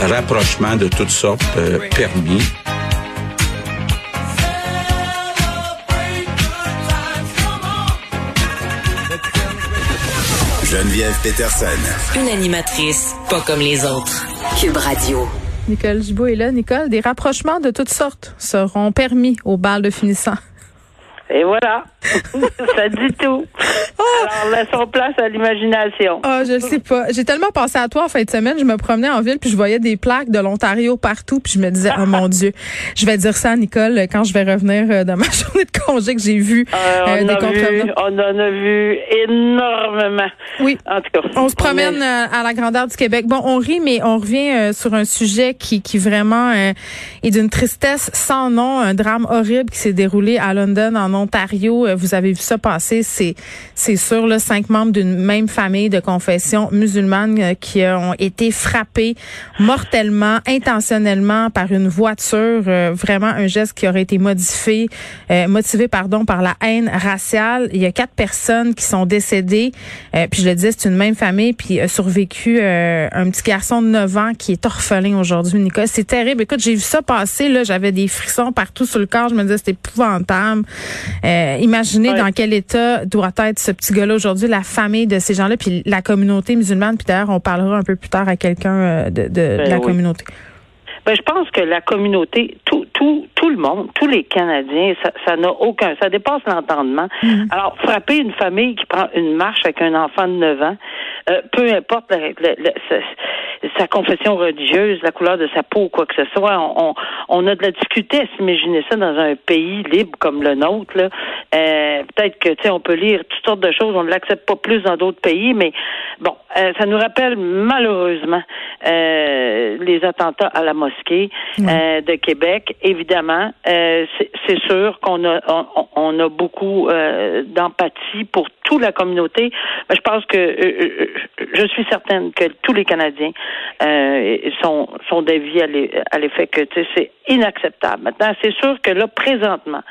Rapprochement de toutes sortes euh, permis. Geneviève Peterson. Une animatrice pas comme les autres. Cube Radio. Nicole Gibault est là. Nicole, des rapprochements de toutes sortes seront permis au bal de finissant. Et voilà, ça dit tout. Alors, laissons place à l'imagination. Oh, je sais pas. J'ai tellement pensé à toi en fin de semaine. Je me promenais en ville puis je voyais des plaques de l'Ontario partout puis je me disais, oh mon Dieu, je vais dire ça à Nicole quand je vais revenir euh, de ma journée de congé que j'ai vu euh, on, euh, vu, on en a vu énormément. Oui. En tout cas. On se promène euh, à la grandeur du Québec. Bon, on rit, mais on revient sur un sujet qui, qui vraiment est d'une tristesse sans nom, un drame horrible qui s'est déroulé à London en Ontario. Euh, vous avez vu ça passer, c'est c'est sûr là, cinq membres d'une même famille de confession musulmane euh, qui ont été frappés mortellement, intentionnellement par une voiture. Euh, vraiment un geste qui aurait été modifié, motivé pardon par la haine raciale. Il y a quatre personnes qui sont décédées. puis je le dis, c'est une même famille. Puis a survécu un petit garçon de 9 ans qui est orphelin aujourd'hui. Nicolas, c'est terrible. Écoute, j'ai vu ça passer là, j'avais des frissons partout sur le corps. Je me disais c'était épouvantable. Euh, imaginez dans quel état doit être ce petit gars-là aujourd'hui, la famille de ces gens-là, puis la communauté musulmane. Puis d'ailleurs, on parlera un peu plus tard à quelqu'un euh, de, de, ben la communauté. Ben, je pense que la communauté, tout, tout, tout le monde, tous les Canadiens, ça n'a aucun, ça dépasse l'entendement. Mm-hmm. Alors, frapper une famille qui prend une marche avec un enfant de 9 ans, euh, peu importe sa, confession religieuse, la couleur de sa peau ou quoi que ce soit, on, on a de la difficulté à s'imaginer ça dans un pays libre comme le nôtre. Là. Euh, peut-être que tu sais, on peut lire toutes sortes de choses, on ne l'accepte pas plus dans d'autres pays, mais bon, euh, ça nous rappelle malheureusement les attentats à la mosquée de Québec. Évidemment, c'est sûr qu'on a on, a beaucoup d'empathie pour toute la communauté. Je pense que je suis certaine que tous les Canadiens euh, sont, sont d'avis à l'effet que c'est inacceptable. Maintenant, c'est sûr que là, présentement,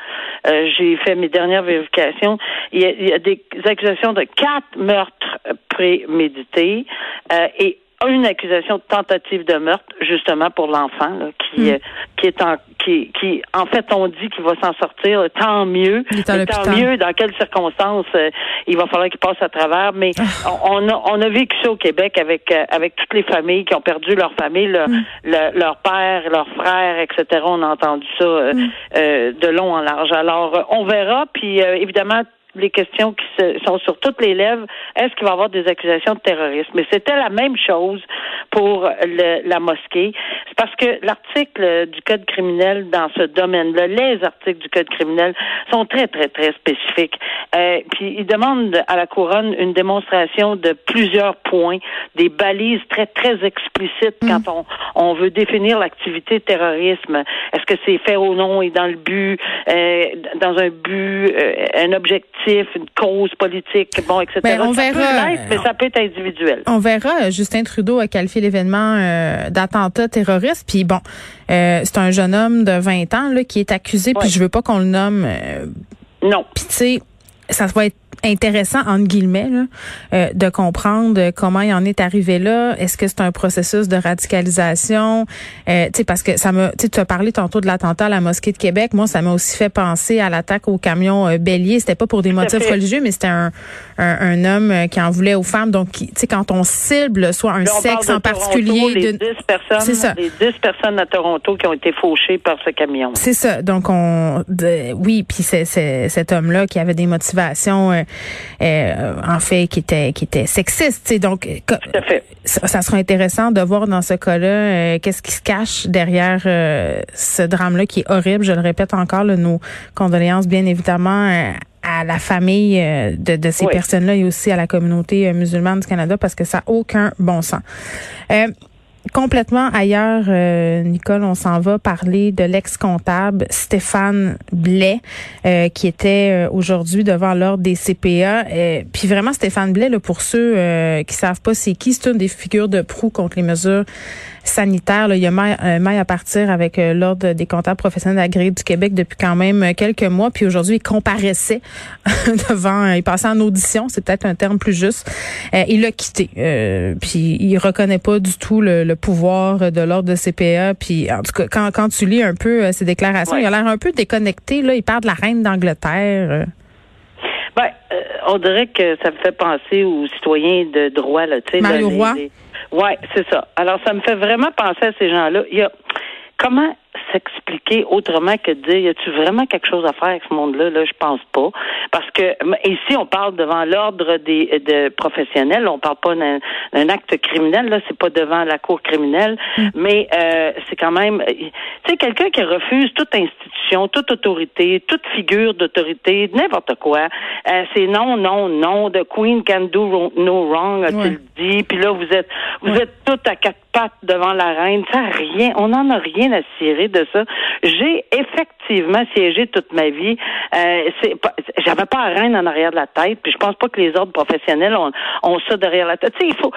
euh, j'ai fait mes dernières vérifications. Il y, a, il y a des accusations de quatre meurtres prémédités euh, et une accusation de tentative de meurtre, justement pour l'enfant, qui, mm. euh, qui est en qui, qui en fait on dit qu'il va s'en sortir, tant mieux. tant mieux dans quelles circonstances euh, il va falloir qu'il passe à travers. Mais ah. on, a on a vécu ça au Québec avec euh, avec toutes les familles qui ont perdu leur famille, leur, mm. leur père, leurs frères, etc. On a entendu ça mm. de long en large. Alors on verra. Puis évidemment les questions qui sont sur toutes les lèvres, est-ce qu'il va y avoir des accusations de terrorisme? Mais c'était la même chose pour la mosquée. C'est parce que l'article du Code criminel dans ce domaine-là, les articles du Code criminel sont très, très, très spécifiques. Euh, puis ils demandent à la couronne une démonstration de plusieurs points, des balises très, très explicites mm. quand on, on veut définir l'activité terrorisme. Est-ce que c'est fait au nom et dans le but, euh, dans un but, euh, un objectif? Une cause politique, bon, etc. Ben, on ça verra, peut mais ça peut être individuel. On verra. Justin Trudeau a qualifié l'événement euh, d'attentat terroriste. Puis bon, euh, c'est un jeune homme de 20 ans là, qui est accusé. Puis je veux pas qu'on le nomme. Euh, non. Puis tu sais, ça va être intéressant entre guillemets là, euh, de comprendre comment il en est arrivé là. Est-ce que c'est un processus de radicalisation? Euh, Tu sais parce que ça me, tu as parlé tantôt de l'attentat à la mosquée de Québec. Moi, ça m'a aussi fait penser à l'attaque au camion euh, Bélier. C'était pas pour des motifs religieux, mais c'était un, un, homme euh, qui en voulait aux femmes. Donc, tu sais, quand on cible soit un sexe en particulier, les 10 personnes, c'est ça. Les 10 personnes à Toronto qui ont été fauchées par ce camion. C'est ça. Donc, on, oui, puis c'est cet homme-là qui avait des motivations euh, en fait, qui était qui était sexiste. Donc, Ça, sera intéressant de voir dans ce cas-là euh, qu'est-ce qui se cache derrière euh, ce drame-là qui est horrible. Je le répète encore, nos condoléances, bien évidemment. à la famille de, ces personnes-là et aussi à la communauté musulmane du Canada parce que ça n'a aucun bon sens. Complètement ailleurs, euh, Nicole, on s'en va parler de l'ex-comptable Stéphane Blais, euh, qui était euh, aujourd'hui devant l'ordre des CPA. puis vraiment, Stéphane Blais, là, pour ceux qui savent pas c'est qui, c'est une des figures de proue contre les mesures sanitaires. Là. Il y a maille, à partir avec l'ordre des comptables professionnels agréés du Québec depuis quand même quelques mois. Puis aujourd'hui, il comparaissait devant, il passait en audition, c'est peut-être un terme plus juste. il l'a quitté. puis il reconnaît pas du tout le pouvoir de l'ordre de CPA. Puis en tout cas, quand, quand tu lis un peu euh, ses déclarations, il a l'air un peu déconnecté. Là, il parle de la reine d'Angleterre. Ben, euh, on dirait que ça me fait penser aux citoyens de droit, là, tu sais. Mario Roy. Ouais, c'est ça. Alors, ça me fait vraiment penser à ces gens-là. Il y a comment s'expliquer autrement que de dire y a-tu vraiment quelque chose à faire avec ce monde-là? Là je pense pas. Parce que ici on parle devant l'ordre des de professionnels. On parle pas d'un acte criminel là. C'est pas devant la cour criminelle. Mm. mais euh, c'est quand même tu sais quelqu'un qui refuse toute institution toute autorité toute figure d'autorité n'importe quoi euh, c'est non non non. The queen can do no wrong a-t-il dit. Puis là vous êtes vous êtes tout à quatre pattes devant la reine. Ça rien on n'en a rien à cirer de ça. J'ai effectivement siégé toute ma vie. Euh, c'est j'avais pas reine en arrière de la tête, puis je pense pas que les ordres professionnels ont, ont ça derrière la tête. Tu sais, il faut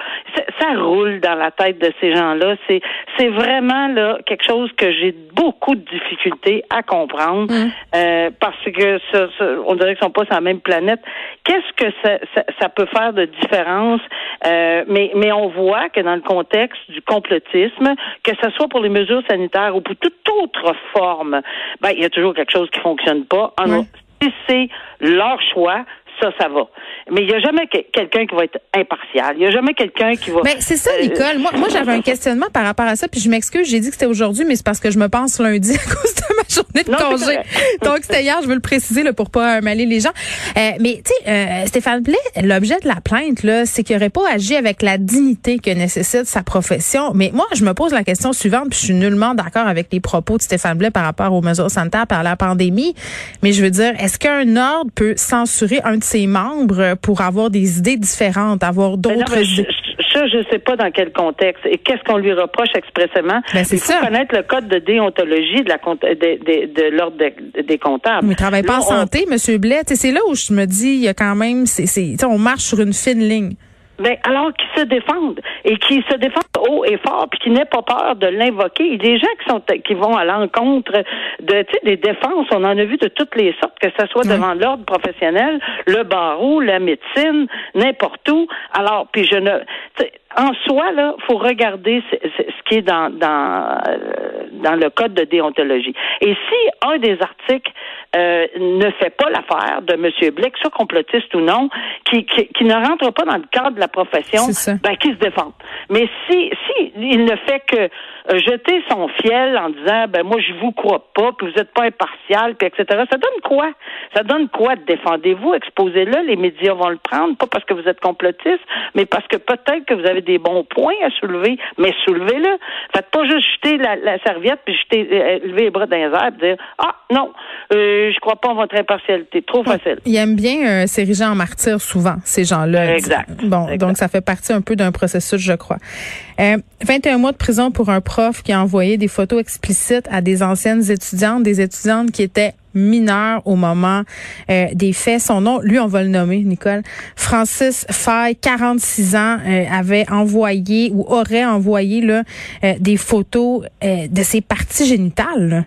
ça, roule dans la tête de ces gens-là. C'est c'est vraiment là quelque chose que j'ai beaucoup de difficultés à comprendre mm. euh, parce que ça, on dirait qu'ils sont pas sur la même planète. Qu'est-ce que ça, ça, peut faire de différence? Euh, Mais mais on voit que dans le contexte du complotisme, que ce soit pour les mesures sanitaires ou pour toute autre forme, ben, il y a toujours quelque chose qui fonctionne pas. Si c'est leur choix, ça, ça va. Mais il n'y a jamais quelqu'un qui va être impartial. Il n'y a jamais quelqu'un qui va. Mais c'est ça, euh, Nicole. Moi, moi j'avais un questionnement par rapport à ça, puis je m'excuse, j'ai dit que c'était aujourd'hui, mais c'est parce que je me pense lundi à cause de journée de congé. Donc c'était hier, je veux le préciser là, pour pas mêler les gens. Euh, mais tu sais, euh, Stéphane Blais, l'objet de la plainte là, c'est qu'il n'aurait pas agi avec la dignité que nécessite sa profession. Mais moi, je me pose la question suivante, puis je suis nullement d'accord avec les propos de Stéphane Blais par rapport aux mesures sanitaires par la pandémie. Mais je veux dire, est-ce qu'un ordre peut censurer un de ses membres pour avoir des idées différentes, avoir d'autres idées? Ça, je ne sais pas dans quel contexte et qu'est-ce qu'on lui reproche expressément. Ben, c'est Il faut connaître le code de déontologie de la de, de, l'ordre des comptables. Mais il travaille pas en santé, M. Blais. C'est là où je me dis, il y a quand même, c'est, on marche sur une fine ligne. Ben, alors qu'ils se défendent et qu'ils se défendent haut et fort, puis qu'ils n'aient pas peur de l'invoquer. Il y a des gens qui sont qui vont à l'encontre de tu sais, des défenses. On en a vu de toutes les sortes, que ce soit devant l'ordre professionnel, le barreau, la médecine, n'importe où. Alors, puis je ne en soi, là, faut regarder ce, qui est dans, dans, euh, dans le code de déontologie. Et si un des articles euh, ne fait pas l'affaire de M. Blick, soit complotiste ou non, qui, qui, ne rentre pas dans le cadre de la profession, ben, qui se défend. Mais si, si il ne fait que jeter son fiel en disant, ben moi je vous crois pas, puis vous n'êtes pas impartial, puis etc. Ça donne quoi? Ça donne quoi Défendez-vous, exposez-le, les médias vont le prendre, pas parce que vous êtes complotiste, mais parce que peut-être que vous avez des bons points à soulever, mais soulevez-le. Faites pas juste jeter la, serviette puis jeter, euh, lever les bras dans les airs, et dire, ah non. Euh, je crois pas en votre impartialité. Trop facile. Ils aiment bien euh, s'ériger en martyr souvent, ces gens-là. Exact. Bon, donc ça fait partie un peu d'un processus, je crois. Euh, 21 mois de prison pour un prof qui a envoyé des photos explicites à des anciennes étudiantes, des étudiantes qui étaient mineures au moment euh, des faits. Son nom, lui, on va le nommer, Nicole. Francis Fay, 46 ans, euh, avait envoyé ou aurait envoyé là, euh, des photos de ses parties génitales.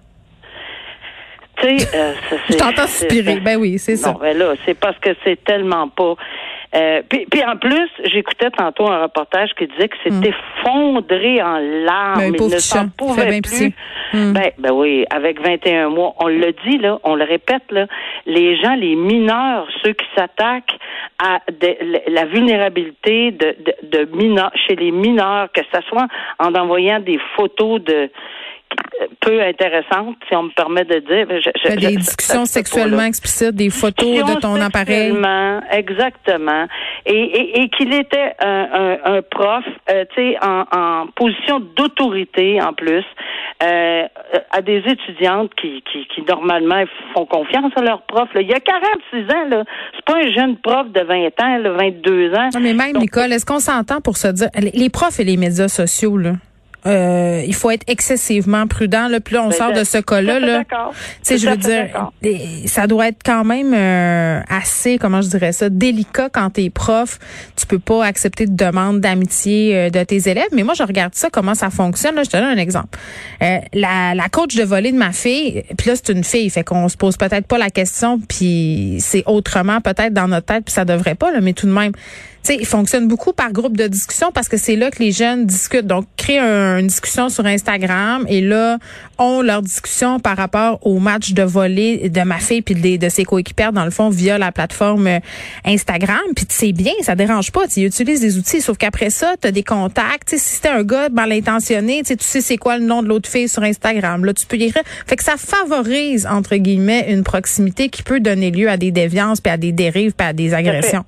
Tu sais, euh, Je t'entends inspirer. Ben oui, c'est ça. Non, ben là, c'est parce que c'est tellement pas. Euh, puis, puis, en plus, j'écoutais tantôt un reportage qui disait que c'était hmm. fondré en larmes. Ben, Il ne s'en pouvait plus. Hmm. Ben, ben oui, avec 21 mois, on le dit là, on le répète là, les gens, les mineurs, ceux qui s'attaquent à la vulnérabilité de, de, de mineurs, chez les mineurs, que ce soit en envoyant des photos de peu intéressante, si on me permet de dire. Je, des discussions sexuellement explicites, des photos de ton appareil. Exactement. Et, et, qu'il était un, un, prof, euh, tu sais, en, en, position d'autorité en plus, euh, à des étudiantes qui, qui, qui, normalement font confiance à leur prof. Là. Il y a 46 ans, là. C'est pas un jeune prof de 20 ans, là, 22 ans. Non, mais même, Nicole, est-ce qu'on s'entend pour se dire, les profs et les médias sociaux, là, euh, il faut être excessivement prudent. Là, puis là, on Ben, sort de ce cas-là. Là, d'accord. tu sais, je veux dire, ça doit être quand même euh, assez, comment je dirais ça, délicat quand t'es prof. Tu peux pas accepter de demande d'amitié euh, de tes élèves. Mais moi, je regarde ça, comment ça fonctionne. Là, je te donne un exemple. Euh, la, la coach de volley de ma fille, puis là, c'est une fille, fait qu'on se pose peut-être pas la question, puis c'est autrement peut-être dans notre tête, puis ça devrait pas, là, mais tout de même. Tu sais, il fonctionne beaucoup par groupe de discussion parce que c'est là que les jeunes discutent. Donc, créent un- une discussion sur Instagram et là, ont leur discussion par rapport au match de volley de ma fille puis de ses coéquipières, dans le fond, via la plateforme euh, Instagram. Puis c'est bien, ça dérange pas. Tu utilises des outils, sauf qu'après ça, tu as des contacts. Si c'était un gars mal intentionné, tu sais, tu sais c'est quoi le nom de l'autre fille sur Instagram. Là, tu peux y écrire. Fait que ça favorise, entre guillemets, une proximité qui peut donner lieu à des déviances, puis à des dérives, puis à des agressions.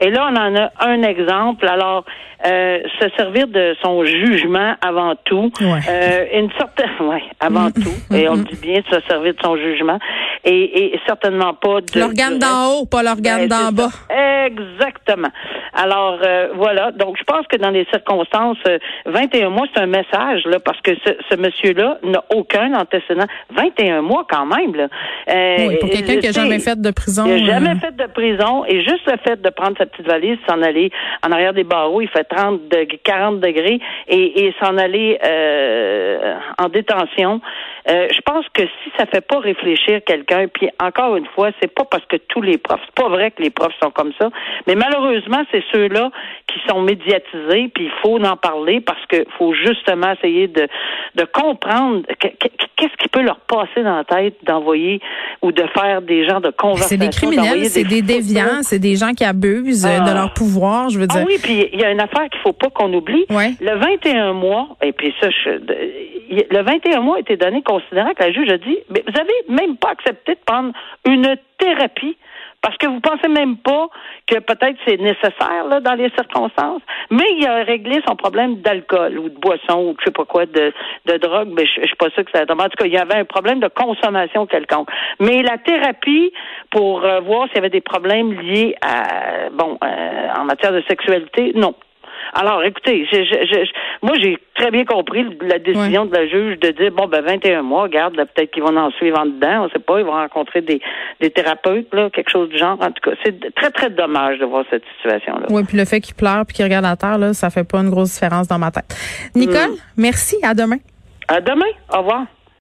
Et là, on en a un exemple. Alors, euh, se servir de son jugement avant tout. Ouais. Euh, une sorte, ouais, avant tout. Et on dit bien, de se servir de son jugement. Et, et certainement pas de. L'organe d'en haut, pas l'organe Ben, d'en bas. ça. Exactement. Alors euh, voilà. Donc je pense que dans les circonstances, euh, 21 mois, c'est un message là, parce que ce, ce monsieur-là n'a aucun antécédent. 21 mois quand même là. Euh, Oui, pour quelqu'un qui a jamais fait de prison. il n'a jamais euh, fait de prison et juste le fait de prendre sa petite valise, s'en aller en arrière des barreaux, il fait 30 degrés, 40 degrés et, et s'en aller euh, en détention. Euh, je pense que si ça fait pas réfléchir quelqu'un, puis encore une fois, c'est pas parce que tous les profs, c'est pas vrai que les profs sont comme ça, mais malheureusement, c'est ceux-là qui sont médiatisés, puis il faut en parler parce que faut justement essayer de, de comprendre que- que- qu'est-ce qui peut leur passer dans la tête d'envoyer ou de faire des genres de conversations. C'est des criminels, c'est des photos. déviants, c'est des gens qui abusent de Ah. leur pouvoir, je veux Ah dire. oui, puis il y a une affaire qu'il faut pas qu'on oublie. Ouais. Le 21 mois, et puis ça, je, le 21 mois a été donné considérant que la juge a dit, mais vous avez même pas accepté de prendre une thérapie parce que vous pensez même pas que peut-être c'est nécessaire là, dans les circonstances. Mais il a réglé son problème d'alcool ou de boisson ou je sais pas quoi, de, de drogue. Mais je, je suis pas sûre que ça. En tout cas, il y avait un problème de consommation quelconque. Mais la thérapie pour euh, voir s'il y avait des problèmes liés à bon euh, en matière de sexualité, non. Alors, écoutez, je, je, je- moi, j'ai très bien compris la décision de la juge de dire, bon, ben, 21 mois, regarde, peut-être qu'ils vont en suivre en dedans, on sait pas, ils vont rencontrer des, des thérapeutes, là, quelque chose du genre. En tout cas, c'est très, très dommage de voir cette situation-là. Oui, puis le fait qu'il pleure puis qu'il regarde à terre, là, ça fait pas une grosse différence dans ma tête. Nicole, Mm. merci. À demain. À demain. Au revoir.